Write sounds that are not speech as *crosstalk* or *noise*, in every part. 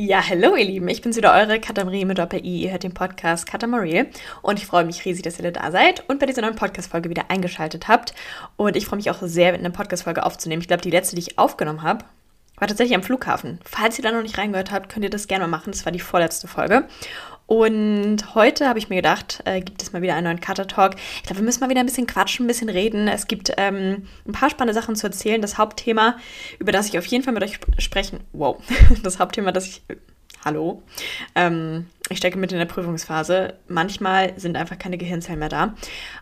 Ja, hallo ihr Lieben, ich bin's wieder eure Katamarie mit Doppel-I. Ihr hört den Podcast Katamarie und ich freue mich riesig, dass ihr da seid und bei dieser neuen Podcast-Folge wieder eingeschaltet habt. Und ich freue mich auch sehr, eine Podcast-Folge aufzunehmen. Ich glaube, die letzte, die ich aufgenommen habe, war tatsächlich am Flughafen. Falls ihr da noch nicht reingehört habt, könnt ihr das gerne mal machen. Das war die vorletzte Folge. Und heute habe ich mir gedacht, äh, gibt es mal wieder einen neuen Cutter Talk. Ich glaube, wir müssen mal wieder ein bisschen quatschen, ein bisschen reden. Es gibt ähm, ein paar spannende Sachen zu erzählen. Das Hauptthema, über das ich auf jeden Fall mit euch sp sprechen, wow, *laughs* das Hauptthema, das ich, hallo, ähm, ich stecke mit in der Prüfungsphase. Manchmal sind einfach keine Gehirnzellen mehr da.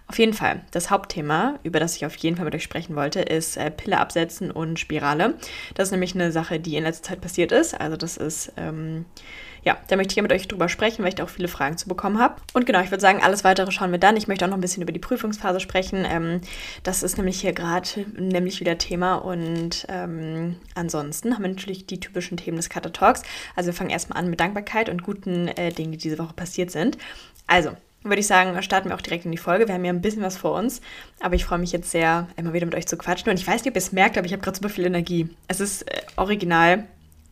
Auf jeden Fall, das Hauptthema, über das ich auf jeden Fall mit euch sprechen wollte, ist äh, Pille absetzen und Spirale. Das ist nämlich eine Sache, die in letzter Zeit passiert ist. Also das ist... Ähm, ja, da möchte ich ja mit euch drüber sprechen, weil ich da auch viele Fragen zu bekommen habe. Und genau, ich würde sagen, alles weitere schauen wir dann. Ich möchte auch noch ein bisschen über die Prüfungsphase sprechen. Ähm, das ist nämlich hier gerade nämlich wieder Thema. Und ähm, ansonsten haben wir natürlich die typischen Themen des Cutter Talks. Also wir fangen erstmal an mit Dankbarkeit und guten äh, Dingen, die diese Woche passiert sind. Also, würde ich sagen, starten wir auch direkt in die Folge. Wir haben ja ein bisschen was vor uns, aber ich freue mich jetzt sehr, immer wieder mit euch zu quatschen. Und ich weiß nicht, ob ihr es merkt, aber ich habe gerade super viel Energie. Es ist äh, original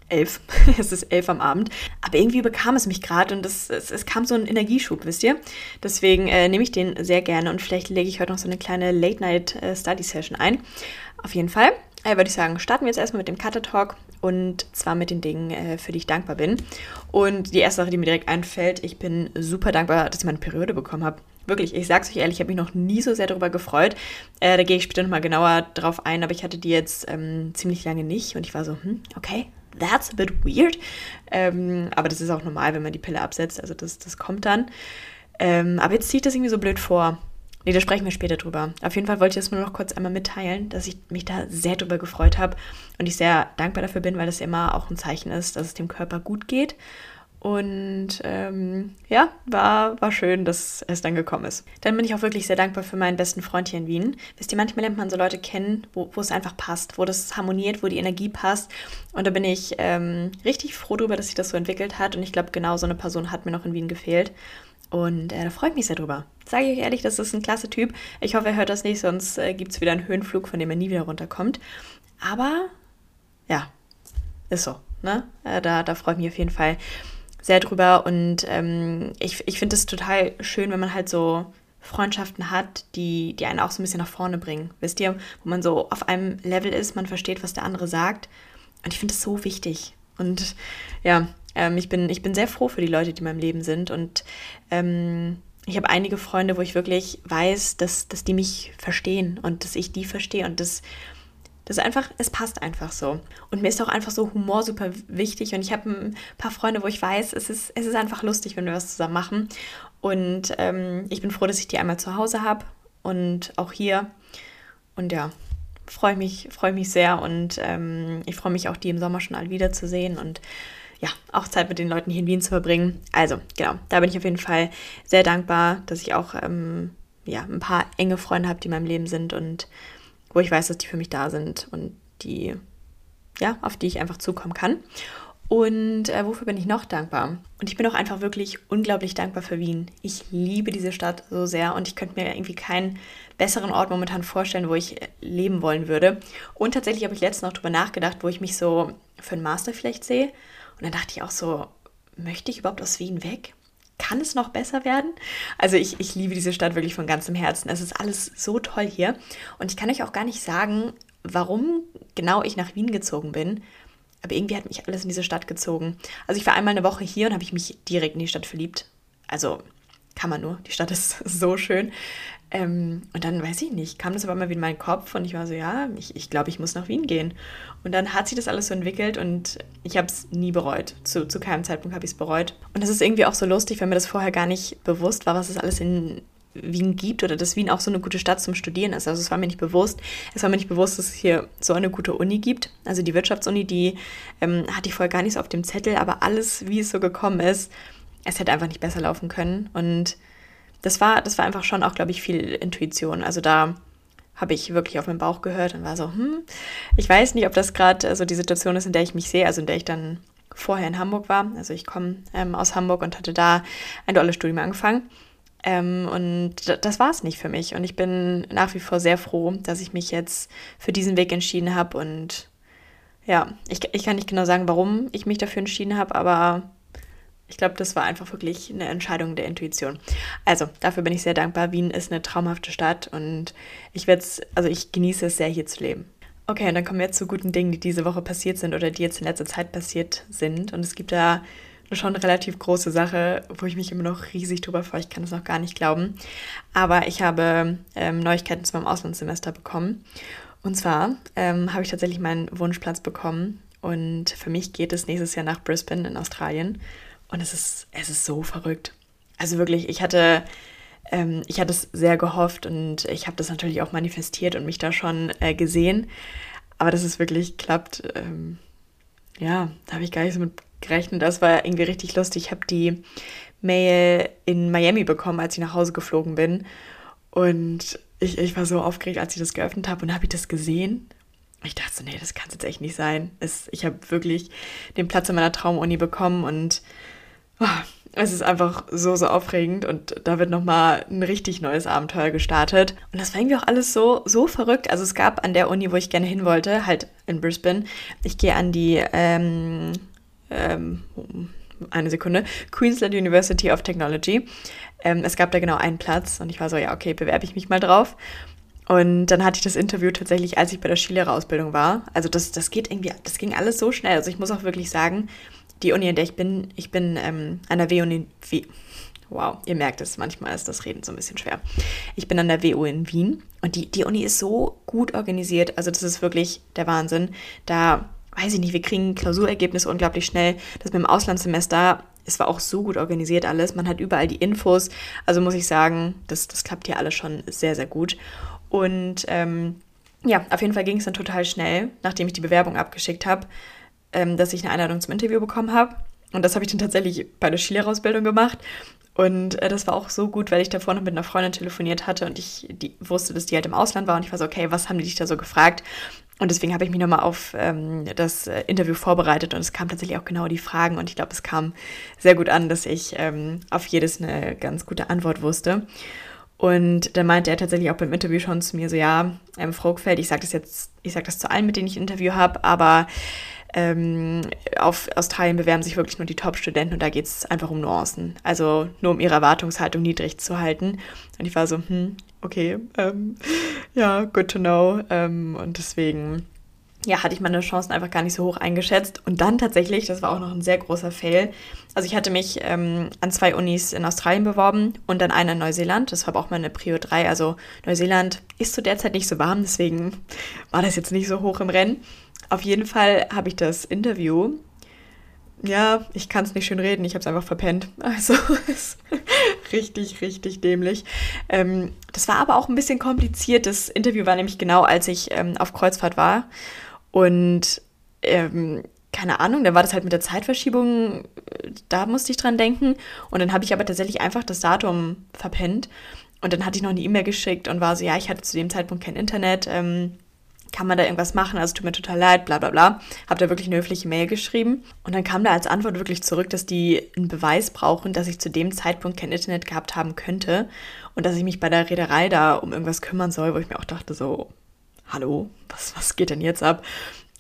elf. *laughs* es ist elf am Abend. Aber irgendwie bekam es mich gerade und das, es, es, kam so ein Energieschub, wisst ihr? Deswegen äh, nehme ich den sehr gerne und vielleicht lege ich heute noch so eine kleine Late-Night-Study-Session äh, ein. Auf jeden Fall äh, würde ich sagen, starten wir jetzt erstmal mit dem Cutter Talk und zwar mit den Dingen, äh, für die ich dankbar bin. Und die erste Sache, die mir direkt einfällt, ich bin super dankbar, dass ich meine Periode bekommen habe. Wirklich, ich sag's euch ehrlich, ich habe mich noch nie so sehr darüber gefreut. Äh, da gehe ich später nochmal genauer drauf ein, aber ich hatte die jetzt ähm, ziemlich lange nicht und ich war so, hm, okay, that's a bit weird. Ähm, aber das ist auch normal, wenn man die Pille absetzt. Also das, das kommt dann. Ähm, aber jetzt zieht das irgendwie so blöd vor. Nee, da sprechen wir später drüber. Auf jeden Fall wollte ich das nur noch kurz einmal mitteilen, dass ich mich da sehr drüber gefreut habe und ich sehr dankbar dafür bin, weil das immer auch ein Zeichen ist, dass es dem Körper gut geht und ähm, ja, war, war schön, dass es dann gekommen ist. Dann bin ich auch wirklich sehr dankbar für meinen besten Freund hier in Wien. Wisst ihr, manchmal lernt man so Leute kennen, wo, wo es einfach passt, wo das harmoniert, wo die Energie passt. Und da bin ich ähm, richtig froh darüber, dass sich das so entwickelt hat. Und ich glaube, genau so eine Person hat mir noch in Wien gefehlt. Und äh, da freue ich mich sehr drüber. Sage ich euch ehrlich, das ist ein klasse Typ. Ich hoffe, er hört das nicht, sonst äh, gibt es wieder einen Höhenflug, von dem er nie wieder runterkommt. Aber ja, ist so. Ne? Äh, da, da freue ich mich auf jeden Fall sehr drüber und ähm, ich, ich finde es total schön, wenn man halt so Freundschaften hat, die, die einen auch so ein bisschen nach vorne bringen. Wisst ihr, wo man so auf einem Level ist, man versteht, was der andere sagt. Und ich finde es so wichtig. Und ja, ähm, ich, bin, ich bin sehr froh für die Leute, die in meinem Leben sind. Und ähm, ich habe einige Freunde, wo ich wirklich weiß, dass, dass die mich verstehen und dass ich die verstehe. Und das, das ist einfach, es passt einfach so. Und mir ist auch einfach so Humor super wichtig. Und ich habe ein paar Freunde, wo ich weiß, es ist, es ist einfach lustig, wenn wir was zusammen machen. Und ähm, ich bin froh, dass ich die einmal zu Hause habe und auch hier. Und ja, freue mich, freue mich sehr. Und ähm, ich freue mich auch, die im Sommer schon alle wiederzusehen. Und ja, auch Zeit mit den Leuten hier in Wien zu verbringen. Also, genau, da bin ich auf jeden Fall sehr dankbar, dass ich auch ähm, ja, ein paar enge Freunde habe, die in meinem Leben sind und wo ich weiß, dass die für mich da sind und die, ja, auf die ich einfach zukommen kann. Und äh, wofür bin ich noch dankbar? Und ich bin auch einfach wirklich unglaublich dankbar für Wien. Ich liebe diese Stadt so sehr und ich könnte mir irgendwie keinen besseren Ort momentan vorstellen, wo ich äh, leben wollen würde. Und tatsächlich habe ich letztens noch darüber nachgedacht, wo ich mich so für einen Master vielleicht sehe. Und dann dachte ich auch so, möchte ich überhaupt aus Wien weg? Kann es noch besser werden? Also ich, ich liebe diese Stadt wirklich von ganzem Herzen. Es ist alles so toll hier. Und ich kann euch auch gar nicht sagen, warum genau ich nach Wien gezogen bin. Aber irgendwie hat mich alles in diese Stadt gezogen. Also ich war einmal eine Woche hier und habe ich mich direkt in die Stadt verliebt. Also kann man nur. Die Stadt ist *laughs* so schön. Ähm, und dann, weiß ich nicht, kam das aber mal wie in meinen Kopf und ich war so, ja, ich, ich glaube, ich muss nach Wien gehen. Und dann hat sich das alles so entwickelt und ich habe es nie bereut. Zu, zu keinem Zeitpunkt habe ich es bereut. Und das ist irgendwie auch so lustig, wenn mir das vorher gar nicht bewusst war, was es alles in Wien gibt oder dass Wien auch so eine gute Stadt zum Studieren ist. Also es war mir nicht bewusst. Es war mir nicht bewusst, dass es hier so eine gute Uni gibt. Also die Wirtschaftsuni, die ähm, hatte ich vorher gar nicht so auf dem Zettel, aber alles, wie es so gekommen ist, es hätte einfach nicht besser laufen können. Und das war, das war einfach schon auch, glaube ich, viel Intuition. Also da habe ich wirklich auf meinen Bauch gehört und war so, hm, ich weiß nicht, ob das gerade so die Situation ist, in der ich mich sehe, also in der ich dann vorher in Hamburg war. Also ich komme ähm, aus Hamburg und hatte da ein tolles Studium angefangen. Ähm, und das war es nicht für mich. Und ich bin nach wie vor sehr froh, dass ich mich jetzt für diesen Weg entschieden habe und ja, ich, ich kann nicht genau sagen, warum ich mich dafür entschieden habe, aber ich glaube, das war einfach wirklich eine Entscheidung der Intuition. Also, dafür bin ich sehr dankbar. Wien ist eine traumhafte Stadt und ich werde also ich genieße es sehr, hier zu leben. Okay, und dann kommen wir jetzt zu guten Dingen, die diese Woche passiert sind oder die jetzt in letzter Zeit passiert sind. Und es gibt da schon eine relativ große Sache, wo ich mich immer noch riesig drüber freue. Ich kann das noch gar nicht glauben. Aber ich habe ähm, Neuigkeiten zu meinem Auslandssemester bekommen. Und zwar ähm, habe ich tatsächlich meinen Wunschplatz bekommen. Und für mich geht es nächstes Jahr nach Brisbane in Australien. Und es ist, es ist so verrückt. Also wirklich, ich hatte, ähm, ich hatte es sehr gehofft und ich habe das natürlich auch manifestiert und mich da schon äh, gesehen. Aber dass es wirklich klappt, ähm, ja, da habe ich gar nicht so mit gerechnet. Das war irgendwie richtig lustig. Ich habe die Mail in Miami bekommen, als ich nach Hause geflogen bin. Und ich, ich war so aufgeregt, als ich das geöffnet habe und habe ich das gesehen. Ich dachte so, nee, das kann es jetzt echt nicht sein. Es, ich habe wirklich den Platz in meiner Traumuni bekommen und es ist einfach so, so aufregend und da wird nochmal ein richtig neues Abenteuer gestartet. Und das war irgendwie auch alles so, so verrückt. Also es gab an der Uni, wo ich gerne hin wollte, halt in Brisbane, ich gehe an die, ähm, ähm, eine Sekunde, Queensland University of Technology. Ähm, es gab da genau einen Platz und ich war so, ja, okay, bewerbe ich mich mal drauf. Und dann hatte ich das Interview tatsächlich, als ich bei der Skilehrerausbildung war. Also das, das geht irgendwie, das ging alles so schnell. Also ich muss auch wirklich sagen, die Uni, in der ich bin, ich bin ähm, an der WU Wow, ihr merkt es, manchmal ist das Reden so ein bisschen schwer. Ich bin an der WU in Wien und die, die Uni ist so gut organisiert. Also das ist wirklich der Wahnsinn. Da, weiß ich nicht, wir kriegen Klausurergebnisse unglaublich schnell. Das mit dem Auslandssemester, es war auch so gut organisiert alles. Man hat überall die Infos. Also muss ich sagen, das, das klappt hier alles schon sehr, sehr gut. Und ähm, ja, auf jeden Fall ging es dann total schnell, nachdem ich die Bewerbung abgeschickt habe, ähm, dass ich eine Einladung zum Interview bekommen habe. Und das habe ich dann tatsächlich bei der Skilehrerausbildung gemacht. Und äh, das war auch so gut, weil ich davor noch mit einer Freundin telefoniert hatte und ich die, wusste, dass die halt im Ausland war. Und ich war so, okay, was haben die dich da so gefragt? Und deswegen habe ich mich nochmal auf ähm, das äh, Interview vorbereitet und es kamen tatsächlich auch genau die Fragen. Und ich glaube, es kam sehr gut an, dass ich ähm, auf jedes eine ganz gute Antwort wusste. Und dann meinte er tatsächlich auch beim Interview schon zu mir so, ja, ähm, Frogfeld, ich sage das jetzt, ich sage das zu allen, mit denen ich ein Interview habe, aber ähm, auf Australien bewerben sich wirklich nur die Top-Studenten und da geht es einfach um Nuancen. Also nur um ihre Erwartungshaltung niedrig zu halten. Und ich war so, hm, okay, ähm, *laughs* ja, good to know. Ähm, und deswegen ja, hatte ich meine Chancen einfach gar nicht so hoch eingeschätzt. Und dann tatsächlich, das war auch noch ein sehr großer Fail. Also ich hatte mich ähm, an zwei Unis in Australien beworben und dann eine in Neuseeland. Das war auch meine Prio 3. Also Neuseeland ist zu der Zeit nicht so warm, deswegen *laughs* war das jetzt nicht so hoch im Rennen. Auf jeden Fall habe ich das Interview. Ja, ich kann es nicht schön reden, ich habe es einfach verpennt. *laughs* Also ist richtig, richtig dämlich. Ähm, das war aber auch ein bisschen kompliziert. Das Interview war nämlich genau, als ich ähm, auf Kreuzfahrt war. Und ähm, keine Ahnung, da war das halt mit der Zeitverschiebung, da musste ich dran denken. Und dann habe ich aber tatsächlich einfach das Datum verpennt. Und dann hatte ich noch eine E-Mail geschickt und war so, ja, ich hatte zu dem Zeitpunkt kein Internet. Ähm, kann man da irgendwas machen? Also tut mir total leid, bla bla bla. Hab da wirklich eine höfliche Mail geschrieben. Und dann kam da als Antwort wirklich zurück, dass die einen Beweis brauchen, dass ich zu dem Zeitpunkt kein Internet gehabt haben könnte. Und dass ich mich bei der Reederei da um irgendwas kümmern soll, wo ich mir auch dachte, so, hallo, was, was geht denn jetzt ab?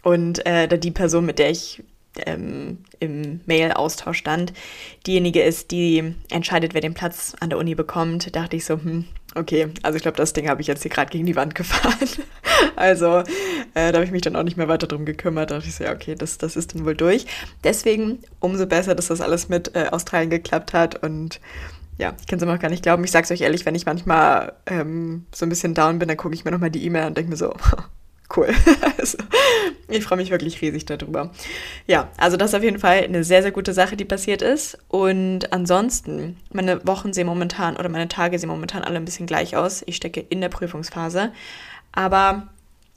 Und äh, die Person, mit der ich ähm, im Mail-Austausch stand, diejenige ist, die entscheidet, wer den Platz an der Uni bekommt, dachte ich so, hm, okay, also ich glaube, das Ding habe ich jetzt hier gerade gegen die Wand *laughs* gefahren. also äh, da habe ich mich dann auch nicht mehr weiter drum gekümmert. Da dachte ich so, ja, okay, das, das ist dann wohl durch. Deswegen umso besser, dass das alles mit äh, Australien geklappt hat und ja, ich kann es immer noch gar nicht glauben. Ich sag's euch ehrlich, wenn ich manchmal ähm, so ein bisschen down bin, dann gucke ich mir nochmal die E-Mail und denke mir so, *laughs* cool. *laughs* also, ich freue mich wirklich riesig darüber. Ja, also das ist auf jeden Fall eine sehr, sehr gute Sache, die passiert ist. Und ansonsten, meine Wochen sehen momentan oder meine Tage sehen momentan alle ein bisschen gleich aus. Ich stecke in der Prüfungsphase. Aber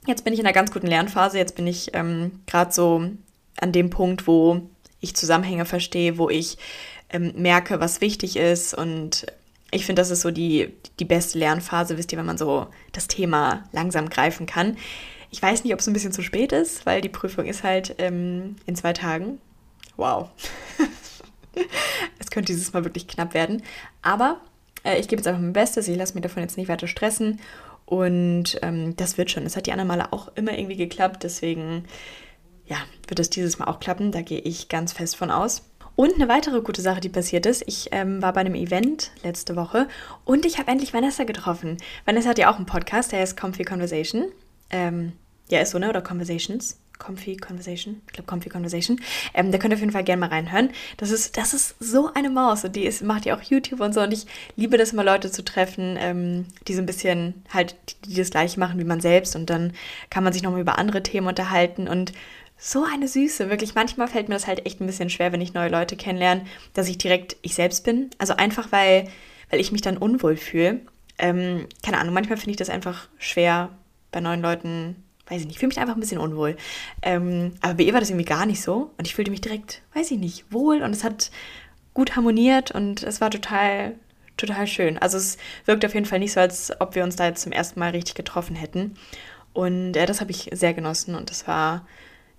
jetzt bin ich in einer ganz guten Lernphase. Jetzt bin ich ähm, gerade so an dem Punkt, wo ich Zusammenhänge verstehe, wo ich ähm, merke, was wichtig ist. Und ich finde, das ist so die, die beste Lernphase, wisst ihr, wenn man so das Thema langsam greifen kann. Ich weiß nicht, ob es ein bisschen zu spät ist, weil die Prüfung ist halt ähm, in zwei Tagen. Wow. *laughs* es könnte dieses Mal wirklich knapp werden. Aber äh, ich gebe jetzt einfach mein Bestes. Ich lasse mich davon jetzt nicht weiter stressen. Und ähm, das wird schon. Es hat die anderen Male auch immer irgendwie geklappt. Deswegen ja, wird das dieses Mal auch klappen. Da gehe ich ganz fest von aus. Und eine weitere gute Sache, die passiert ist, ich ähm, war bei einem Event letzte Woche und ich habe endlich Vanessa getroffen. Vanessa hat ja auch einen Podcast, der heißt Comfy Conversation. Ähm, ja, ist so, ne? Oder Conversations. Comfy Conversation. Ich glaube, Comfy Conversation. Ähm, da könnt ihr auf jeden Fall gerne mal reinhören. Das ist, das ist so eine Maus und die ist, macht ja auch YouTube und so. Und ich liebe das immer, Leute zu treffen, ähm, die so ein bisschen halt, die, die das gleiche machen wie man selbst. Und dann kann man sich nochmal über andere Themen unterhalten und so eine Süße, wirklich. Manchmal fällt mir das halt echt ein bisschen schwer, wenn ich neue Leute kennenlerne, dass ich direkt ich selbst bin. Also einfach, weil, weil ich mich dann unwohl fühle. Ähm, keine Ahnung, manchmal finde ich das einfach schwer, bei neuen Leuten, weiß ich nicht, fühle mich einfach ein bisschen unwohl. Ähm, aber bei ihr war das irgendwie gar nicht so. Und ich fühlte mich direkt, weiß ich nicht, wohl und es hat gut harmoniert und es war total, total schön. Also es wirkt auf jeden Fall nicht so, als ob wir uns da jetzt zum ersten Mal richtig getroffen hätten. Und äh, das habe ich sehr genossen und das war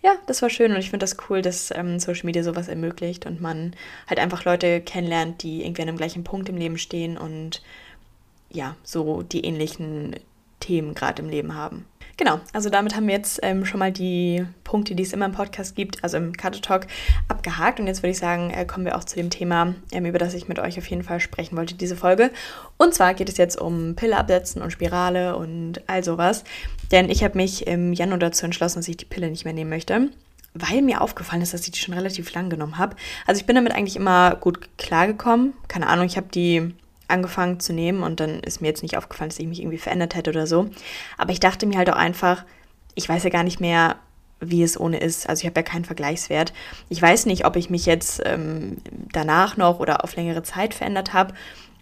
ja, das war schön und ich finde das cool, dass ähm, Social Media sowas ermöglicht und man halt einfach Leute kennenlernt, die irgendwie an einem gleichen Punkt im Leben stehen und ja, so die ähnlichen Themen gerade im Leben haben. Genau, also damit haben wir jetzt ähm, schon mal die Punkte, die es immer im Podcast gibt, also im Karte Talk, abgehakt. Und jetzt würde ich sagen, äh, kommen wir auch zu dem Thema, ähm, über das ich mit euch auf jeden Fall sprechen wollte, diese Folge. Und zwar geht es jetzt um Pille absetzen und Spirale und all sowas. Denn ich habe mich im Januar dazu entschlossen, dass ich die Pille nicht mehr nehmen möchte weil mir aufgefallen ist, dass ich die schon relativ lang genommen habe. Also ich bin damit eigentlich immer gut klargekommen. Keine Ahnung, ich habe die angefangen zu nehmen und dann ist mir jetzt nicht aufgefallen, dass ich mich irgendwie verändert hätte oder so. Aber ich dachte mir halt auch einfach, ich weiß ja gar nicht mehr, wie es ohne ist. Also ich habe ja keinen Vergleichswert. Ich weiß nicht, ob ich mich jetzt ähm, danach noch oder auf längere Zeit verändert habe.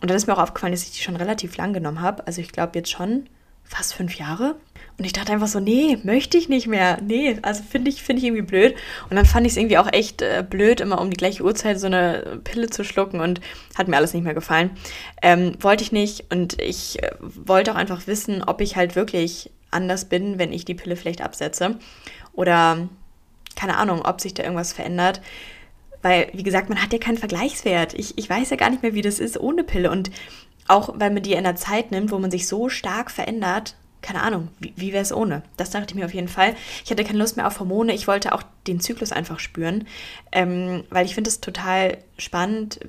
Und dann ist mir auch aufgefallen, dass ich die schon relativ lang genommen habe. Also ich glaube jetzt schon fast fünf Jahre. Und ich dachte einfach so, nee, möchte ich nicht mehr. Nee, also finde ich, find ich irgendwie blöd. Und dann fand ich es irgendwie auch echt äh, blöd, immer um die gleiche Uhrzeit so eine Pille zu schlucken und hat mir alles nicht mehr gefallen. Ähm, wollte ich nicht und ich äh, wollte auch einfach wissen, ob ich halt wirklich anders bin, wenn ich die Pille vielleicht absetze. Oder keine Ahnung, ob sich da irgendwas verändert. Weil, wie gesagt, man hat ja keinen Vergleichswert. Ich, ich weiß ja gar nicht mehr, wie das ist ohne Pille. Und auch weil man die in einer Zeit nimmt, wo man sich so stark verändert, keine Ahnung, wie, wie wäre es ohne? Das dachte ich mir auf jeden Fall. Ich hatte keine Lust mehr auf Hormone. Ich wollte auch den Zyklus einfach spüren, ähm, weil ich finde es total spannend,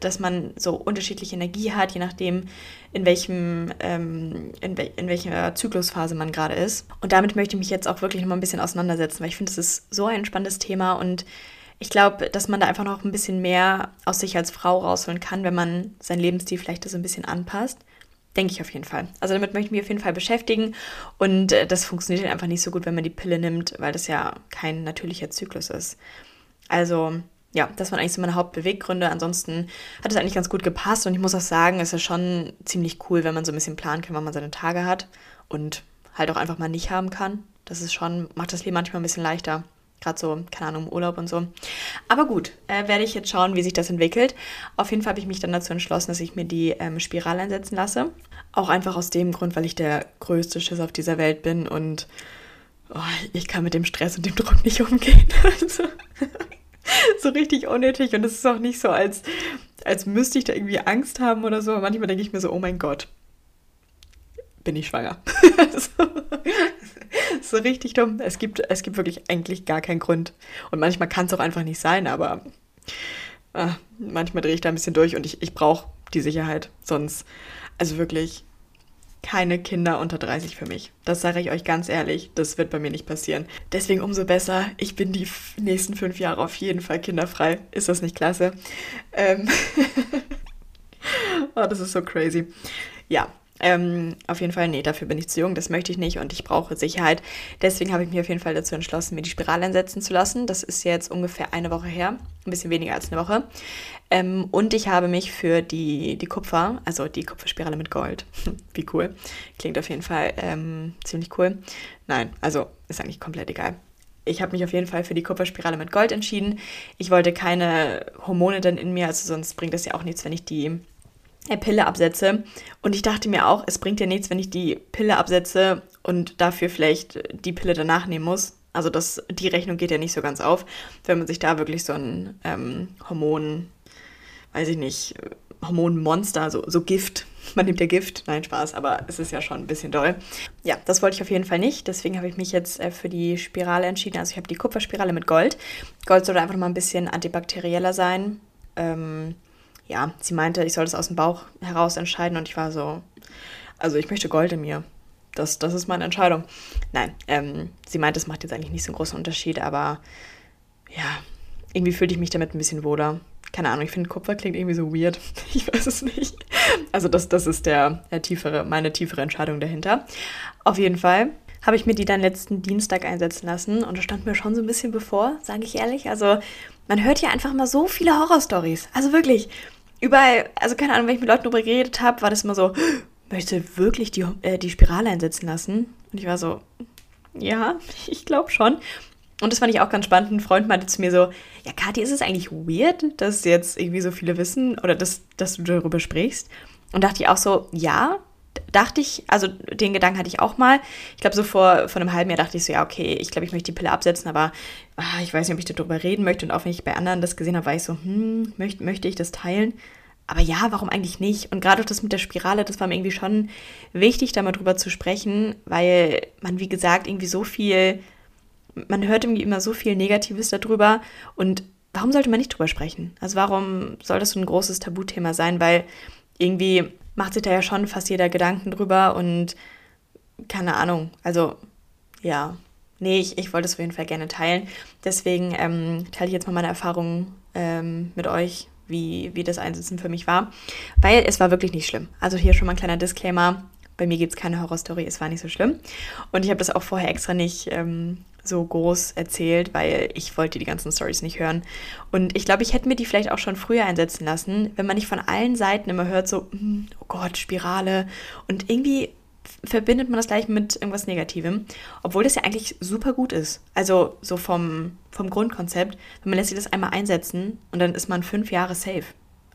dass man so unterschiedliche Energie hat, je nachdem, in, welchem, ähm, in, we in welcher Zyklusphase man gerade ist. Und damit möchte ich mich jetzt auch wirklich noch mal ein bisschen auseinandersetzen, weil ich finde, es ist so ein spannendes Thema und ich glaube, dass man da einfach noch ein bisschen mehr aus sich als Frau rausholen kann, wenn man seinen Lebensstil vielleicht so ein bisschen anpasst. Denke ich auf jeden Fall. Also damit möchte ich mich auf jeden Fall beschäftigen. Und äh, das funktioniert einfach nicht so gut, wenn man die Pille nimmt, weil das ja kein natürlicher Zyklus ist. Also ja, das waren eigentlich so meine Hauptbeweggründe. Ansonsten hat es eigentlich ganz gut gepasst. Und ich muss auch sagen, es ist schon ziemlich cool, wenn man so ein bisschen planen kann, wann man seine Tage hat. Und halt auch einfach mal nicht haben kann. Das ist schon, macht das Leben manchmal ein bisschen leichter. Gerade so, keine Ahnung, Urlaub und so. Aber gut, äh, werde ich jetzt schauen, wie sich das entwickelt. Auf jeden Fall habe ich mich dann dazu entschlossen, dass ich mir die ähm, Spirale einsetzen lasse. Auch einfach aus dem Grund, weil ich der größte Schiss auf dieser Welt bin und oh, ich kann mit dem Stress und dem Druck nicht umgehen. *laughs* Also, *laughs* so richtig unnötig und es ist auch nicht so, als, als müsste ich da irgendwie Angst haben oder so. Manchmal denke ich mir so, oh mein Gott, bin ich schwanger. *laughs* so, richtig dumm. Es gibt, es gibt wirklich eigentlich gar keinen Grund. Und manchmal kann es auch einfach nicht sein, aber äh, manchmal drehe ich da ein bisschen durch und ich, ich brauche die Sicherheit. Sonst, also wirklich keine Kinder unter 30 für mich. Das sage ich euch ganz ehrlich, das wird bei mir nicht passieren. Deswegen umso besser, ich bin die nächsten fünf Jahre auf jeden Fall kinderfrei. Ist das nicht klasse? Ähm *laughs* oh, das ist so crazy. Ja, ähm, auf jeden Fall, nee, dafür bin ich zu jung, das möchte ich nicht und ich brauche Sicherheit. Deswegen habe ich mich auf jeden Fall dazu entschlossen, mir die Spirale einsetzen zu lassen. Das ist jetzt ungefähr eine Woche her, ein bisschen weniger als eine Woche. Ähm, und ich habe mich für die, die Kupfer, also die Kupferspirale mit Gold, *laughs* wie cool, klingt auf jeden Fall ähm, ziemlich cool. Nein, also ist eigentlich komplett egal ich habe mich auf jeden Fall für die Kupferspirale mit Gold entschieden. Ich wollte keine Hormone dann in mir, also sonst bringt das ja auch nichts, wenn ich die Pille absetze. Und ich dachte mir auch, es bringt ja nichts, wenn ich die Pille absetze und dafür vielleicht die Pille danach nehmen muss. Also das, die Rechnung geht ja nicht so ganz auf, wenn man sich da wirklich so ein ähm, Hormon, weiß ich nicht, Hormonmonster, so, so Gift *laughs* man nimmt ja Gift. Nein, Spaß, aber es ist ja schon ein bisschen doll. Ja, das wollte ich auf jeden Fall nicht. Deswegen habe ich mich jetzt äh, für die Spirale entschieden. Also ich habe die Kupferspirale mit Gold. Gold soll einfach mal ein bisschen antibakterieller sein. Ähm, ja, sie meinte, ich soll das aus dem Bauch heraus entscheiden und ich war so, also ich möchte Gold in mir. Das, das ist meine Entscheidung. Nein, ähm, sie meinte, es macht jetzt eigentlich nicht so einen großen Unterschied, aber ja, irgendwie fühlte ich mich damit ein bisschen wohler. Keine Ahnung, ich finde Kupfer klingt irgendwie so weird. *laughs* Ich weiß es nicht. Also das, das ist der, der tiefere, meine tiefere Entscheidung dahinter. Auf jeden Fall habe ich mir die dann letzten Dienstag einsetzen lassen und das stand mir schon so ein bisschen bevor, sage ich ehrlich. Also man hört ja einfach mal so viele Horrorstories. Also wirklich, überall, also keine Ahnung, wenn ich mit Leuten darüber geredet habe, war das immer so, möchte wirklich die, äh, die Spirale einsetzen lassen? Und ich war so, ja, *laughs* ich glaube schon. Und das fand ich auch ganz spannend. Ein Freund meinte zu mir so, ja, Kathi, ist es eigentlich weird, dass jetzt irgendwie so viele wissen oder dass, dass du darüber sprichst? Und dachte ich auch so, ja, dachte ich, also den Gedanken hatte ich auch mal. Ich glaube, so vor, vor einem halben Jahr dachte ich so, ja, okay, ich glaube, ich möchte die Pille absetzen, aber ah, ich weiß nicht, ob ich darüber reden möchte. Und auch wenn ich bei anderen das gesehen habe, war ich so, hm, möchte, möchte ich das teilen? Aber ja, warum eigentlich nicht? Und gerade auch das mit der Spirale, das war mir irgendwie schon wichtig, da mal drüber zu sprechen, weil man, wie gesagt, irgendwie so viel, man hört irgendwie immer so viel Negatives darüber. Und warum sollte man nicht drüber sprechen? Also warum soll das so ein großes Tabuthema sein? Weil irgendwie macht sich da ja schon fast jeder Gedanken drüber und keine Ahnung. Also ja, nee, ich, ich wollte es auf jeden Fall gerne teilen. Deswegen ähm, teile ich jetzt mal meine Erfahrungen ähm, mit euch wie, wie das Einsitzen für mich war. Weil es war wirklich nicht schlimm. Also hier schon mal ein kleiner Disclaimer. Bei mir gibt es keine Horrorstory, es war nicht so schlimm. Und ich habe das auch vorher extra nicht ähm, so groß erzählt, weil ich wollte die ganzen Stories nicht hören. Und ich glaube, ich hätte mir die vielleicht auch schon früher einsetzen lassen, wenn man nicht von allen Seiten immer hört, so, hm, oh Gott, Spirale. Und irgendwie verbindet man das gleich mit irgendwas Negativem, obwohl das ja eigentlich super gut ist. Also so vom, vom Grundkonzept, wenn man lässt sich das einmal einsetzen und dann ist man fünf Jahre safe.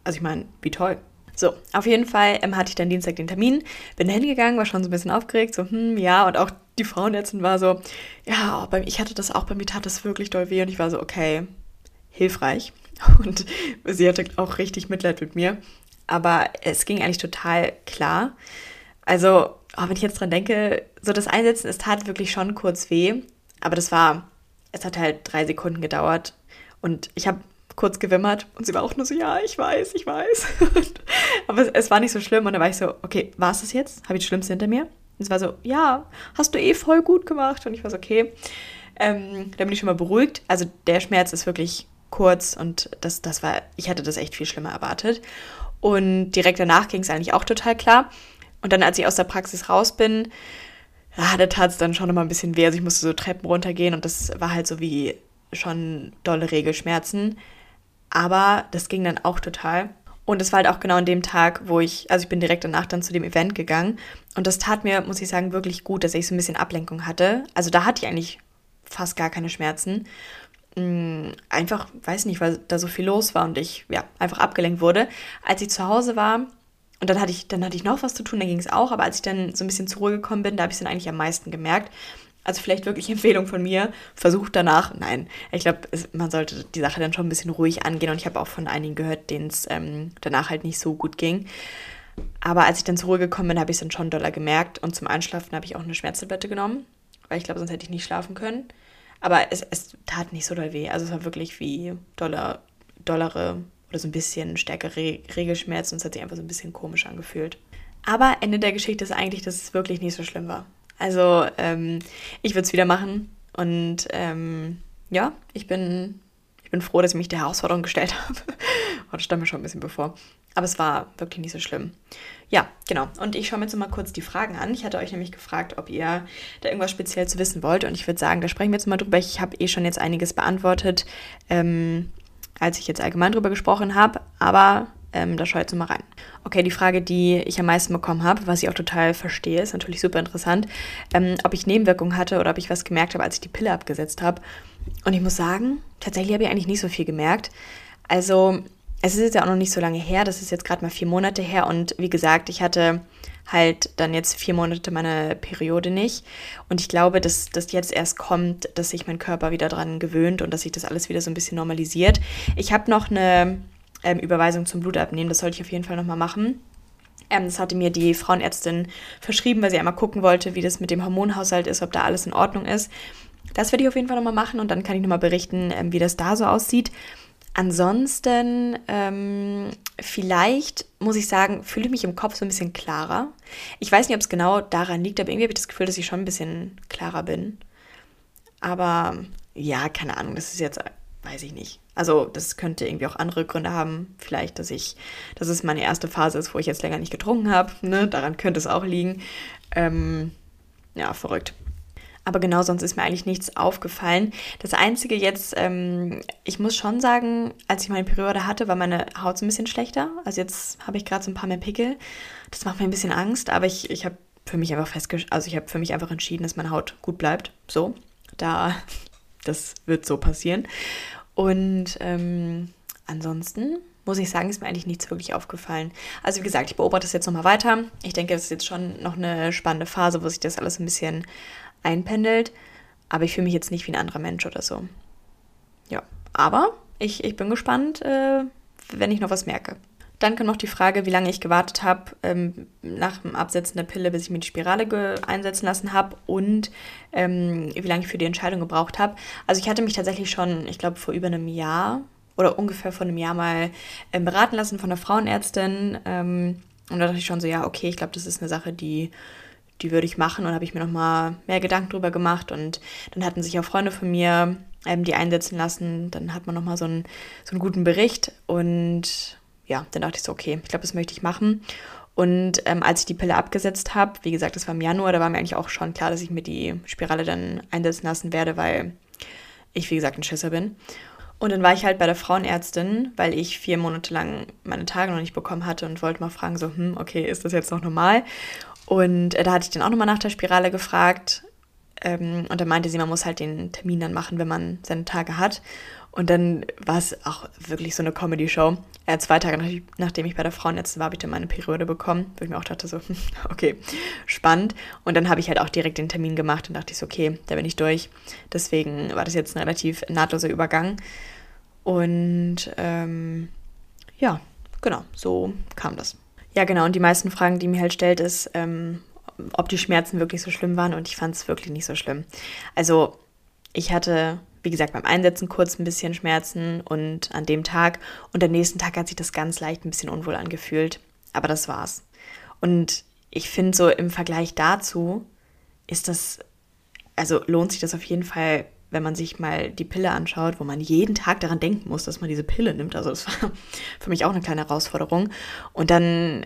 Also ich meine, wie toll. So, auf jeden Fall ähm, hatte ich dann Dienstag den Termin, bin da hingegangen, war schon so ein bisschen aufgeregt, so, hm, ja, und auch die Frauenärztin war so, ja, oh, ich hatte das auch, bei mir tat das wirklich doll weh und ich war so, okay, hilfreich. *laughs* Und sie hatte auch richtig Mitleid mit mir, aber es ging eigentlich total klar. Also oh, wenn ich jetzt dran denke, so das Einsetzen, es tat wirklich schon kurz weh, aber das war, es hat halt drei Sekunden gedauert und ich habe kurz gewimmert und sie war auch nur so, ja, ich weiß, ich weiß. *laughs* aber es, es, war nicht so schlimm und da war ich so, okay, war es das jetzt? Habe ich das Schlimmste hinter mir? Und es war so, ja, hast du eh voll gut gemacht und ich war so, okay. Ähm, da bin ich schon mal beruhigt. Also der Schmerz ist wirklich kurz und das, das war, ich hatte das echt viel schlimmer erwartet. Und direkt danach ging es eigentlich auch total klar. Und dann, als ich aus der Praxis raus bin, ja, da tat es dann schon immer ein bisschen weh. Also ich musste so Treppen runtergehen und das war halt so wie schon dolle Regelschmerzen. Aber das ging dann auch total. Und es war halt auch genau an dem Tag, wo ich, also ich bin direkt danach dann zu dem Event gegangen. Und das tat mir, muss ich sagen, wirklich gut, dass ich so ein bisschen Ablenkung hatte. Also da hatte ich eigentlich fast gar keine Schmerzen. Mm, einfach, weiß nicht, weil da so viel los war und ich ja einfach abgelenkt wurde. Als ich zu Hause war, und dann hatte ich, dann hatte ich noch was zu tun, dann ging es auch, aber als ich dann so ein bisschen zur Ruhe gekommen bin, da habe ich es dann eigentlich am meisten gemerkt. Also vielleicht wirklich Empfehlung von mir, versucht danach, nein, ich glaube, man sollte die Sache dann schon ein bisschen ruhig angehen und ich habe auch von einigen gehört, denen es ähm, danach halt nicht so gut ging. Aber als ich dann zur Ruhe gekommen bin, habe ich es dann schon doller gemerkt und zum Einschlafen habe ich auch eine Schmerztablette genommen, weil ich glaube, sonst hätte ich nicht schlafen können. Aber es, es tat nicht so doll weh, also es war wirklich wie doller, dollere oder so ein bisschen stärkere Regelschmerzen und es hat sich einfach so ein bisschen komisch angefühlt. Aber Ende der Geschichte ist eigentlich, dass es wirklich nicht so schlimm war. Also ähm, ich würde es wieder machen und ähm, ja, ich bin, ich bin froh, dass ich mich der Herausforderung gestellt *laughs* habe. oh, das stand mir schon ein bisschen bevor. Aber es war wirklich nicht so schlimm. Ja, genau. Und ich schaue mir jetzt mal kurz die Fragen an. Ich hatte euch nämlich gefragt, ob ihr da irgendwas speziell zu wissen wollt. Und ich würde sagen, da sprechen wir jetzt mal drüber. Ich habe eh schon jetzt einiges beantwortet. Ähm, als ich jetzt allgemein drüber gesprochen habe, aber ähm, da schaut jetzt mal rein. Okay, die Frage, die ich am meisten bekommen habe, was ich auch total verstehe, ist natürlich super interessant, ähm, ob ich Nebenwirkungen hatte oder ob ich was gemerkt habe, als ich die Pille abgesetzt habe. Und ich muss sagen, tatsächlich habe ich eigentlich nicht so viel gemerkt. Also, es ist jetzt ja auch noch nicht so lange her, das ist jetzt gerade mal vier Monate her und wie gesagt, ich hatte halt dann jetzt vier Monate meine Periode nicht. Und ich glaube, dass das jetzt erst kommt, dass sich mein Körper wieder dran gewöhnt und dass sich das alles wieder so ein bisschen normalisiert. Ich habe noch eine ähm, Überweisung zum Blutabnehmen, das sollte ich auf jeden Fall nochmal machen. Ähm, das hatte mir die Frauenärztin verschrieben, weil sie einmal gucken wollte, wie das mit dem Hormonhaushalt ist, ob da alles in Ordnung ist. Das werde ich auf jeden Fall nochmal machen und dann kann ich nochmal berichten, ähm, wie das da so aussieht. Ansonsten, ähm, vielleicht muss ich sagen, fühle ich mich im Kopf so ein bisschen klarer. Ich weiß nicht, ob es genau daran liegt, aber irgendwie habe ich das Gefühl, dass ich schon ein bisschen klarer bin. Aber ja, keine Ahnung, das ist jetzt, weiß ich nicht. Also, das könnte irgendwie auch andere Gründe haben. Vielleicht, dass ich, dass es meine erste Phase ist, wo ich jetzt länger nicht getrunken habe. Ne? Daran könnte es auch liegen. Ähm, ja, verrückt. Aber genau sonst ist mir eigentlich nichts aufgefallen. Das Einzige jetzt, ähm, ich muss schon sagen, als ich meine Periode hatte, war meine Haut so ein bisschen schlechter. Also jetzt habe ich gerade so ein paar mehr Pickel. Das macht mir ein bisschen Angst, aber ich, ich habe für mich einfach festgestellt, also ich habe für mich einfach entschieden, dass meine Haut gut bleibt. So, da, *laughs* das wird so passieren. Und ähm, ansonsten muss ich sagen, ist mir eigentlich nichts wirklich aufgefallen. Also wie gesagt, ich beobachte das jetzt nochmal weiter. Ich denke, es ist jetzt schon noch eine spannende Phase, wo sich das alles ein bisschen einpendelt. Aber ich fühle mich jetzt nicht wie ein anderer Mensch oder so. Ja, aber ich, ich bin gespannt, äh, wenn ich noch was merke. Dann kommt noch die Frage, wie lange ich gewartet habe ähm, nach dem Absetzen der Pille, bis ich mir die Spirale einsetzen lassen habe und ähm, wie lange ich für die Entscheidung gebraucht habe. Also ich hatte mich tatsächlich schon, ich glaube, vor über einem Jahr oder ungefähr vor einem Jahr mal ähm, beraten lassen von einer Frauenärztin. Ähm, und da dachte ich schon so, ja, okay, ich glaube, das ist eine Sache, die die würde ich machen und habe ich mir nochmal mehr Gedanken drüber gemacht und dann hatten sich auch Freunde von mir ähm, die einsetzen lassen. Dann hat man nochmal so einen, so einen guten Bericht und ja, dann dachte ich so, okay, ich glaube, das möchte ich machen. Und ähm, als ich die Pille abgesetzt habe, wie gesagt, das war im Januar, da war mir eigentlich auch schon klar, dass ich mir die Spirale dann einsetzen lassen werde, weil ich, wie gesagt, ein Schisser bin. Und dann war ich halt bei der Frauenärztin, weil ich vier Monate lang meine Tage noch nicht bekommen hatte und wollte mal fragen, so, hm, okay, ist das jetzt noch normal? Und äh, da hatte ich dann auch nochmal nach der Spirale gefragt. Ähm, und da meinte sie, man muss halt den Termin dann machen, wenn man seine Tage hat. Und dann war es auch wirklich so eine Comedy-Show. Äh, zwei Tage nach, nachdem ich bei der Frauenärztin war, habe ich dann meine Periode bekommen, wo ich mir auch dachte, so, *laughs* okay, spannend. Und dann habe ich halt auch direkt den Termin gemacht und dachte ich so, okay, da bin ich durch. Deswegen war das jetzt ein relativ nahtloser Übergang. Und ähm, ja, genau, so kam das. Ja, genau. Und die meisten Fragen, die mir halt stellt, ist, ähm, ob die Schmerzen wirklich so schlimm waren. Und ich fand es wirklich nicht so schlimm. Also, ich hatte, wie gesagt, beim Einsetzen kurz ein bisschen Schmerzen und an dem Tag. Und am nächsten Tag hat sich das ganz leicht ein bisschen unwohl angefühlt. Aber das war's. Und ich finde so im Vergleich dazu ist das, also lohnt sich das auf jeden Fall wenn man sich mal die Pille anschaut, wo man jeden Tag daran denken muss, dass man diese Pille nimmt. Also das *laughs* war für mich auch eine kleine Herausforderung. Und dann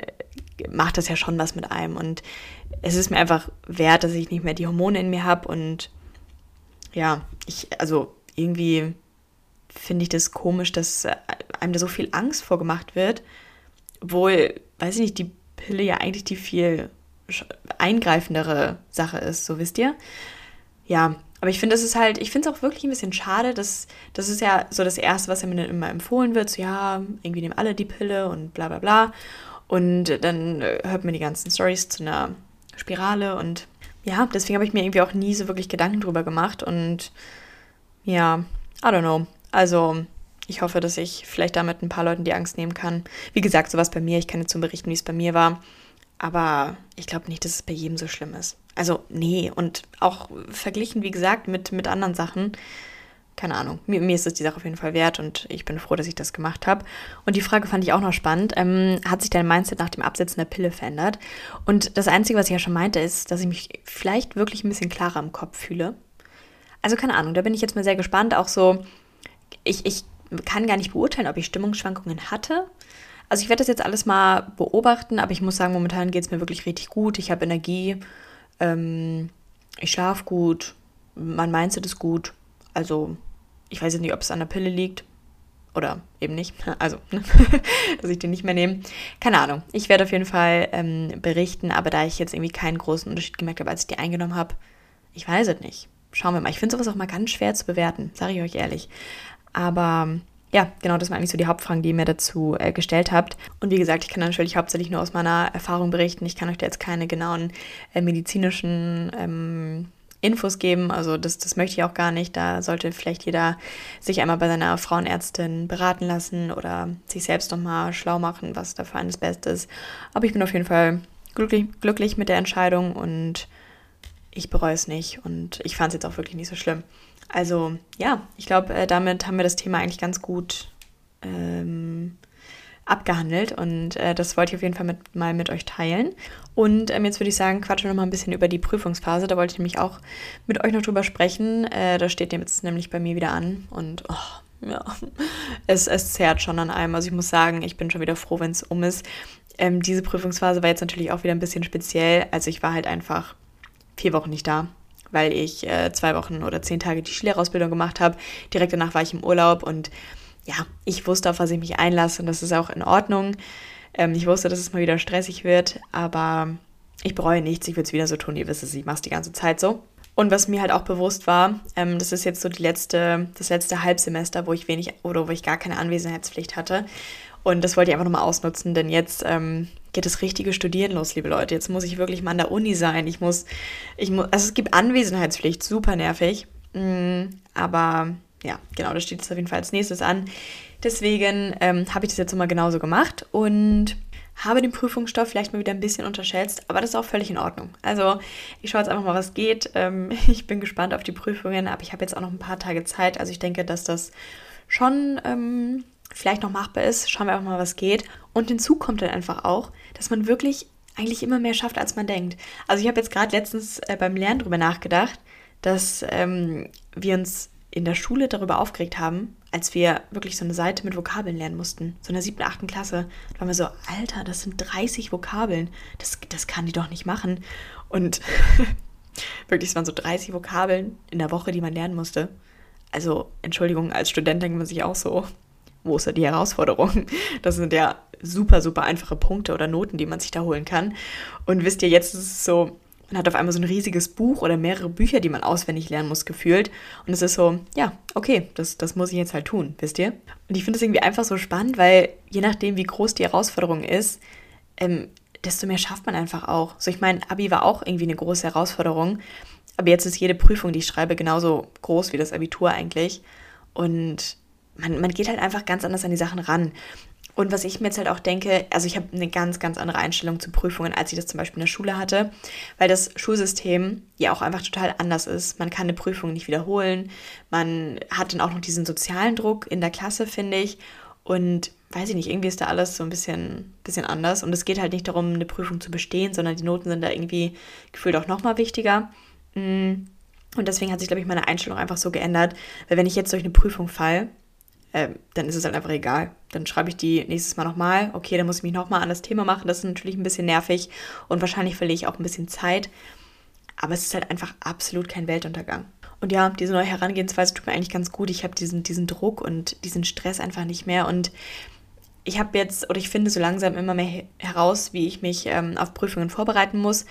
macht das ja schon was mit einem. Und es ist mir einfach wert, dass ich nicht mehr die Hormone in mir habe. Und ja, ich, also irgendwie finde ich das komisch, dass einem da so viel Angst vorgemacht wird. Obwohl, weiß ich nicht, die Pille ja eigentlich die viel eingreifendere Sache ist, so wisst ihr. Ja, aber ich finde, es ist halt, ich finde es auch wirklich ein bisschen schade, dass das ist ja so das Erste, was mir dann immer empfohlen wird, so ja, irgendwie nehmen alle die Pille und bla bla bla. Und dann äh, hört man die ganzen Stories zu einer Spirale und ja, deswegen habe ich mir irgendwie auch nie so wirklich Gedanken drüber gemacht und ja, I don't know. Also ich hoffe, dass ich vielleicht damit ein paar Leuten die Angst nehmen kann. Wie gesagt, sowas bei mir, ich kann jetzt so berichten, wie es bei mir war. Aber ich glaube nicht, dass es bei jedem so schlimm ist. Also, nee, und auch verglichen, wie gesagt, mit, mit anderen Sachen. Keine Ahnung. Mir, mir ist es die Sache auf jeden Fall wert und ich bin froh, dass ich das gemacht habe. Und die Frage fand ich auch noch spannend. Ähm, hat sich dein Mindset nach dem Absetzen der Pille verändert? Und das Einzige, was ich ja schon meinte, ist, dass ich mich vielleicht wirklich ein bisschen klarer im Kopf fühle. Also, keine Ahnung, da bin ich jetzt mal sehr gespannt. Auch so, ich, ich kann gar nicht beurteilen, ob ich Stimmungsschwankungen hatte. Also ich werde das jetzt alles mal beobachten, aber ich muss sagen, momentan geht es mir wirklich richtig gut. Ich habe Energie, ähm, ich schlafe gut, mein Mindset ist gut. Also ich weiß jetzt nicht, ob es an der Pille liegt oder eben nicht. *laughs* Also, *laughs* dass ich den nicht mehr nehme. Keine Ahnung. Ich werde auf jeden Fall ähm, berichten, aber da ich jetzt irgendwie keinen großen Unterschied gemerkt habe, als ich die eingenommen habe, ich weiß es nicht. Schauen wir mal. Ich finde sowas auch mal ganz schwer zu bewerten, sage ich euch ehrlich. Aber ja, genau, das waren eigentlich so die Hauptfragen, die ihr mir dazu äh, gestellt habt. Und wie gesagt, ich kann natürlich hauptsächlich nur aus meiner Erfahrung berichten. Ich kann euch da jetzt keine genauen äh, medizinischen ähm, Infos geben. Also das, das möchte ich auch gar nicht. Da sollte vielleicht jeder sich einmal bei seiner Frauenärztin beraten lassen oder sich selbst nochmal schlau machen, was da für einen das Beste ist. Aber ich bin auf jeden Fall glücklich, glücklich mit der Entscheidung und ich bereue es nicht. Und ich fand es jetzt auch wirklich nicht so schlimm. Also ja, ich glaube, äh, damit haben wir das Thema eigentlich ganz gut ähm, abgehandelt und äh, das wollte ich auf jeden Fall mit, mal mit euch teilen. Und ähm, jetzt würde ich sagen, quatschen wir noch mal ein bisschen über die Prüfungsphase. Da wollte ich nämlich auch mit euch noch drüber sprechen. Äh, das steht jetzt nämlich bei mir wieder an und oh, ja, *laughs* es, es zerrt schon an einem. Also ich muss sagen, ich bin schon wieder froh, wenn es um ist. Ähm, diese Prüfungsphase war jetzt natürlich auch wieder ein bisschen speziell. Also ich war halt einfach vier Wochen nicht da weil ich äh, zwei Wochen oder zehn Tage die Skilehrerausbildung gemacht habe. Direkt danach war ich im Urlaub und ja, ich wusste, auf was ich mich einlasse und das ist auch in Ordnung. Ähm, ich wusste, dass es mal wieder stressig wird, aber ich bereue nichts. Ich würde es wieder so tun. Ihr wisst es, ich mache es die ganze Zeit so. Und was mir halt auch bewusst war, ähm, das ist jetzt so die letzte, das letzte Halbsemester, wo ich wenig oder wo ich gar keine Anwesenheitspflicht hatte. Und das wollte ich einfach nochmal ausnutzen, denn jetzt ähm, geht das richtige Studieren los, liebe Leute. Jetzt muss ich wirklich mal an der Uni sein. Ich muss, ich muss, also es gibt Anwesenheitspflicht, super nervig. Mm, aber ja, genau, das steht jetzt auf jeden Fall als nächstes an. Deswegen ähm, habe ich das jetzt mal genauso gemacht und habe den Prüfungsstoff vielleicht mal wieder ein bisschen unterschätzt, aber das ist auch völlig in Ordnung. Also ich schaue jetzt einfach mal, was geht. Ähm, *laughs* ich bin gespannt auf die Prüfungen, aber ich habe jetzt auch noch ein paar Tage Zeit. Also ich denke, dass das schon ähm, vielleicht noch machbar ist. Schauen wir einfach mal, was geht. Und hinzu kommt dann einfach auch, dass man wirklich eigentlich immer mehr schafft, als man denkt. Also ich habe jetzt gerade letztens äh, beim Lernen darüber nachgedacht, dass ähm, wir uns in der Schule darüber aufgeregt haben, als wir wirklich so eine Seite mit Vokabeln lernen mussten, so in der siebten, achten Klasse, da waren wir so, Alter, das sind 30 Vokabeln, das, das kann die doch nicht machen. Und *laughs* wirklich, es waren so 30 Vokabeln in der Woche, die man lernen musste. Also, Entschuldigung, als Student denkt man sich auch so, wo ist da die Herausforderung? Das sind ja super, super einfache Punkte oder Noten, die man sich da holen kann. Und wisst ihr, jetzt ist es so, man hat auf einmal so ein riesiges Buch oder mehrere Bücher, die man auswendig lernen muss, gefühlt. Und es ist so, ja, okay, das, das muss ich jetzt halt tun, wisst ihr? Und ich finde es irgendwie einfach so spannend, weil je nachdem, wie groß die Herausforderung ist, ähm, desto mehr schafft man einfach auch. So, ich meine, Abi war auch irgendwie eine große Herausforderung. Aber jetzt ist jede Prüfung, die ich schreibe, genauso groß wie das Abitur eigentlich. Und man, man geht halt einfach ganz anders an die Sachen ran. Und was ich mir jetzt halt auch denke, also ich habe eine ganz, ganz andere Einstellung zu Prüfungen, als ich das zum Beispiel in der Schule hatte, weil das Schulsystem ja auch einfach total anders ist. Man kann eine Prüfung nicht wiederholen, man hat dann auch noch diesen sozialen Druck in der Klasse, finde ich. Und weiß ich nicht, irgendwie ist da alles so ein bisschen, bisschen anders. Und es geht halt nicht darum, eine Prüfung zu bestehen, sondern die Noten sind da irgendwie gefühlt auch nochmal wichtiger. Mm. Und deswegen hat sich, glaube ich, meine Einstellung einfach so geändert, weil wenn ich jetzt durch eine Prüfung falle, äh, dann ist es halt einfach egal. Dann schreibe ich die nächstes Mal nochmal. Okay, dann muss ich mich nochmal an das Thema machen. Das ist natürlich ein bisschen nervig und wahrscheinlich verliere ich auch ein bisschen Zeit. Aber es ist halt einfach absolut kein Weltuntergang. Und ja, diese neue Herangehensweise tut mir eigentlich ganz gut. Ich habe diesen, diesen Druck und diesen Stress einfach nicht mehr. Und ich habe jetzt, oder ich finde so langsam immer mehr heraus, wie ich mich ähm, auf Prüfungen vorbereiten muss.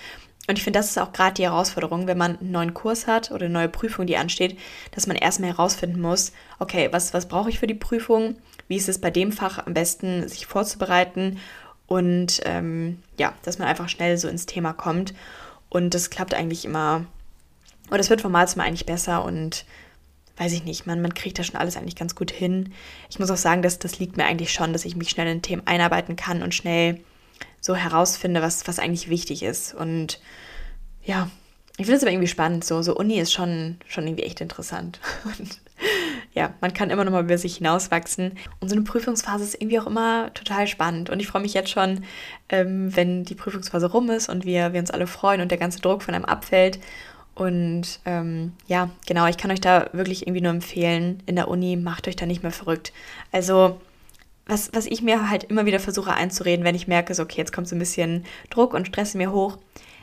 Und ich finde, das ist auch gerade die Herausforderung, wenn man einen neuen Kurs hat oder eine neue Prüfung, die ansteht, dass man erstmal herausfinden muss, okay, was, was brauche ich für die Prüfung? Wie ist es bei dem Fach am besten, sich vorzubereiten? Und ähm, ja, dass man einfach schnell so ins Thema kommt. Und das klappt eigentlich immer, oder es wird von Mal zu Mal eigentlich besser und weiß ich nicht, man, man kriegt da schon alles eigentlich ganz gut hin. Ich muss auch sagen, dass das liegt mir eigentlich schon, dass ich mich schnell in Themen einarbeiten kann und schnell so herausfinde, was, was eigentlich wichtig ist. Und ja, ich finde es aber irgendwie spannend. So, so Uni ist schon, schon irgendwie echt interessant. *laughs* Und ja, man kann immer noch mal über sich hinauswachsen. Und so eine Prüfungsphase ist irgendwie auch immer total spannend. Und ich freue mich jetzt schon, ähm, wenn die Prüfungsphase rum ist und wir, wir uns alle freuen und der ganze Druck von einem abfällt. Und ähm, ja, genau, ich kann euch da wirklich irgendwie nur empfehlen, in der Uni macht euch da nicht mehr verrückt. Also was, was ich mir halt immer wieder versuche einzureden, wenn ich merke, so, okay, jetzt kommt so ein bisschen Druck und Stress in mir hoch.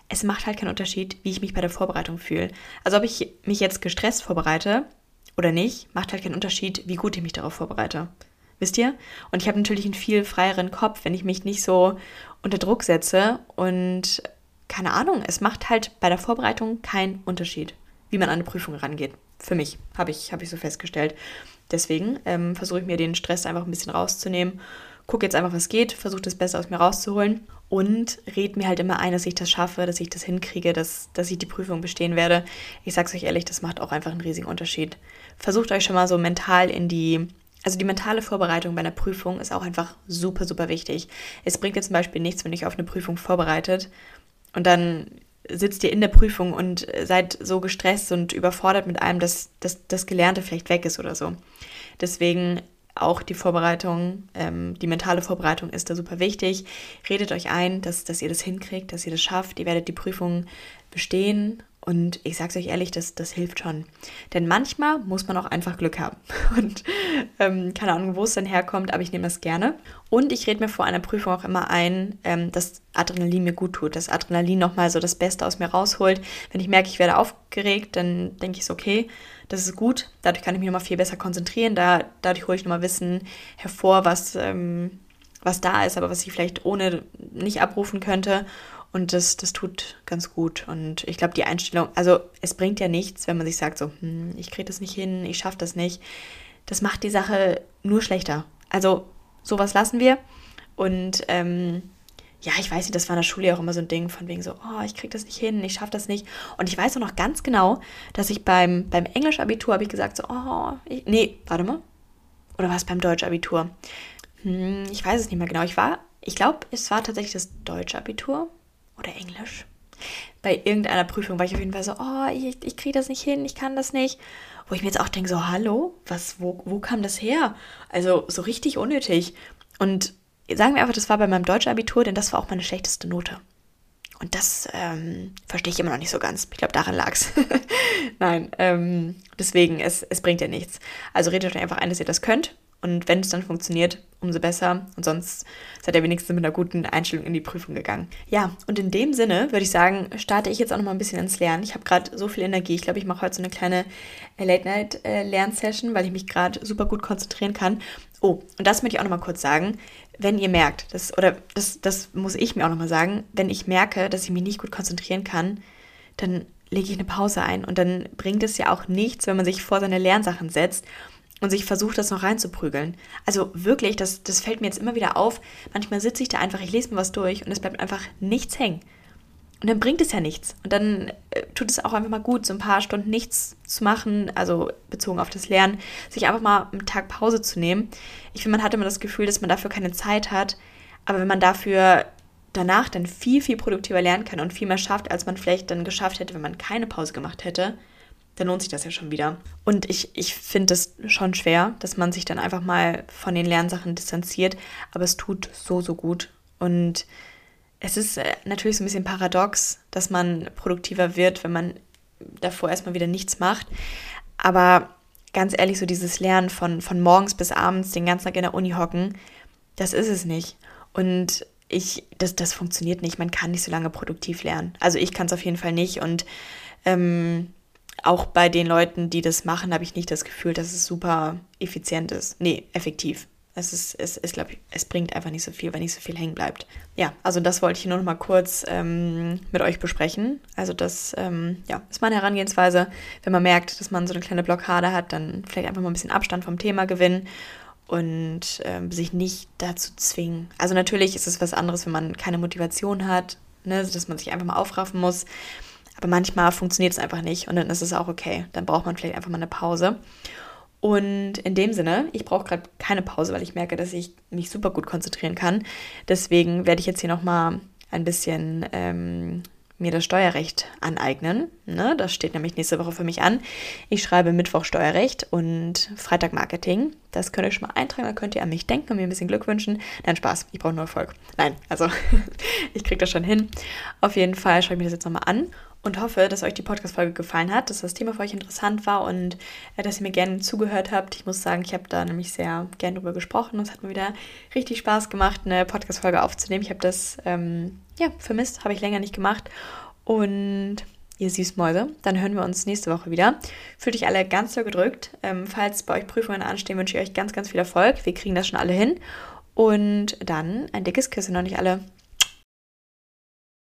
Es macht halt keinen Unterschied, wie ich mich bei der Vorbereitung fühle. Also ob ich mich jetzt gestresst vorbereite oder nicht, macht halt keinen Unterschied, wie gut ich mich darauf vorbereite. Wisst ihr? Und ich habe natürlich einen viel freieren Kopf, wenn ich mich nicht so unter Druck setze. Und keine Ahnung, es macht halt bei der Vorbereitung keinen Unterschied, wie man an eine Prüfung rangeht. Für mich habe ich, hab ich so festgestellt. Deswegen ähm, versuche ich mir den Stress einfach ein bisschen rauszunehmen. Gucke jetzt einfach, was geht, versuche das Beste aus mir rauszuholen. und red mir halt immer ein, dass ich das schaffe, dass ich das hinkriege, dass, dass ich die Prüfung bestehen werde. Ich sag's euch ehrlich, das macht auch einfach einen riesigen Unterschied. Versucht euch schon mal so mental in die, also die mentale Vorbereitung bei einer Prüfung ist auch einfach super, super wichtig. Es bringt dir zum Beispiel nichts, wenn ihr auf eine Prüfung vorbereitet und dann sitzt ihr in der Prüfung und seid so gestresst und überfordert mit allem, dass, dass das Gelernte vielleicht weg ist oder so. Deswegen auch die Vorbereitung, ähm, die mentale Vorbereitung ist da super wichtig. Redet euch ein, dass, dass ihr das hinkriegt, dass ihr das schafft. Ihr werdet die Prüfung bestehen und ich sage es euch ehrlich, das, das hilft schon. Denn manchmal muss man auch einfach Glück haben. *laughs* Und ähm, keine Ahnung, wo es dann herkommt, aber ich nehme das gerne. Und ich rede mir vor einer Prüfung auch immer ein, ähm, dass Adrenalin mir gut tut. Dass Adrenalin nochmal so das Beste aus mir rausholt. Wenn ich merke, ich werde aufgeregt, dann denke ich so, okay, das ist gut. Dadurch kann ich mich nochmal viel besser konzentrieren. Da, dadurch hole ich nochmal Wissen hervor, was, ähm, was da ist, aber was ich vielleicht ohne nicht abrufen könnte. Und das, das tut ganz gut. Und ich glaube, die Einstellung, also es bringt ja nichts, wenn man sich sagt, so, hm, ich kriege das nicht hin, ich schaffe das nicht. Das macht die Sache nur schlechter. Also sowas lassen wir. Und ähm, ja, ich weiß nicht, das war in der Schule auch immer so ein Ding von wegen so, oh, ich kriege das nicht hin, ich schaffe das nicht. Und ich weiß auch noch ganz genau, dass ich beim, beim Englisch-Abitur habe ich gesagt so, oh, ich, nee, warte mal. Oder war es beim Deutsch-Abitur? Hm, ich weiß es nicht mehr genau. Ich war, ich glaube, es war tatsächlich das Deutsch-Abitur oder Englisch. Bei irgendeiner Prüfung war ich auf jeden Fall so, oh, ich, ich kriege das nicht hin, ich kann das nicht. Wo ich mir jetzt auch denke, so, hallo, was, wo, wo kam das her? Also so richtig unnötig. Und sagen wir einfach, das war bei meinem Deutsch-Abitur, denn das war auch meine schlechteste Note. Und das ähm, verstehe ich immer noch nicht so ganz. Ich glaube, daran lag es. *laughs* Nein, ähm, deswegen, es, es bringt ja nichts. Also redet euch einfach ein, dass ihr das könnt und wenn es dann funktioniert, umso besser. Und sonst seid ihr wenigstens mit einer guten Einstellung in die Prüfung gegangen. Ja, und in dem Sinne würde ich sagen, starte ich jetzt auch noch mal ein bisschen ins Lernen. Ich habe gerade so viel Energie. Ich glaube, ich mache heute so eine kleine äh, Late-Night-Lernsession, weil ich mich gerade super gut konzentrieren kann. Oh, und das möchte ich auch noch mal kurz sagen. Wenn ihr merkt, das, oder das, das muss ich mir auch noch mal sagen, wenn ich merke, dass ich mich nicht gut konzentrieren kann, dann lege ich eine Pause ein. Und dann bringt es ja auch nichts, wenn man sich vor seine Lernsachen setzt und sich versucht, das noch reinzuprügeln. Also wirklich, das, das fällt mir jetzt immer wieder auf. Manchmal sitze ich da einfach, ich lese mir was durch und es bleibt einfach nichts hängen. Und dann bringt es ja nichts. Und dann äh, tut es auch einfach mal gut, so ein paar Stunden nichts zu machen, also bezogen auf das Lernen, sich einfach mal einen Tag Pause zu nehmen. Ich finde, man hat immer das Gefühl, dass man dafür keine Zeit hat. Aber wenn man dafür danach dann viel, viel produktiver lernen kann und viel mehr schafft, als man vielleicht dann geschafft hätte, wenn man keine Pause gemacht hätte, dann lohnt sich das ja schon wieder. Und ich, ich finde es schon schwer, dass man sich dann einfach mal von den Lernsachen distanziert, aber es tut so, so gut. Und es ist äh, natürlich so ein bisschen paradox, dass man produktiver wird, wenn man davor erstmal wieder nichts macht. Aber ganz ehrlich, so dieses Lernen von, von morgens bis abends den ganzen Tag in der Uni hocken, das ist es nicht. Und ich, das, das funktioniert nicht. Man kann nicht so lange produktiv lernen. Also ich kann es auf jeden Fall nicht. Und ähm, auch bei den Leuten, die das machen, habe ich nicht das Gefühl, dass es super effizient ist. Nee, effektiv. Es ist, es, es, glaub, es bringt einfach nicht so viel, wenn nicht so viel hängen bleibt. Ja, also das wollte ich nur noch mal kurz ähm, mit euch besprechen. Also das ähm, ja, ist meine Herangehensweise. Wenn man merkt, dass man so eine kleine Blockade hat, dann vielleicht einfach mal ein bisschen Abstand vom Thema gewinnen und ähm, sich nicht dazu zwingen. Also natürlich ist es was anderes, wenn man keine Motivation hat, ne, dass man sich einfach mal aufraffen muss. Aber manchmal funktioniert es einfach nicht und dann ist es auch okay. Dann braucht man vielleicht einfach mal eine Pause. Und in dem Sinne, ich brauche gerade keine Pause, weil ich merke, dass ich mich super gut konzentrieren kann. Deswegen werde ich jetzt hier nochmal ein bisschen ähm, mir das Steuerrecht aneignen. Ne? Das steht nämlich nächste Woche für mich an. Ich schreibe Mittwoch Steuerrecht und Freitag Marketing. Das könnt ihr schon mal eintragen, dann könnt ihr an mich denken und mir ein bisschen Glück wünschen. Nein, Spaß, ich brauche nur Erfolg. Nein, also *laughs* ich kriege das schon hin. Auf jeden Fall schaue ich mir das jetzt nochmal an und hoffe, dass euch die Podcast-Folge gefallen hat, dass das Thema für euch interessant war und äh, dass ihr mir gerne zugehört habt. Ich muss sagen, ich habe da nämlich sehr gern drüber gesprochen und es hat mir wieder richtig Spaß gemacht, eine Podcast-Folge aufzunehmen. Ich habe das ähm, ja, vermisst, habe ich länger nicht gemacht. Und ihr Süßmäuse, dann hören wir uns nächste Woche wieder. Fühlt euch alle ganz so gedrückt. Ähm, falls bei euch Prüfungen anstehen, wünsche ich euch ganz, ganz viel Erfolg. Wir kriegen das schon alle hin. Und dann ein dickes Küsschen, noch nicht alle.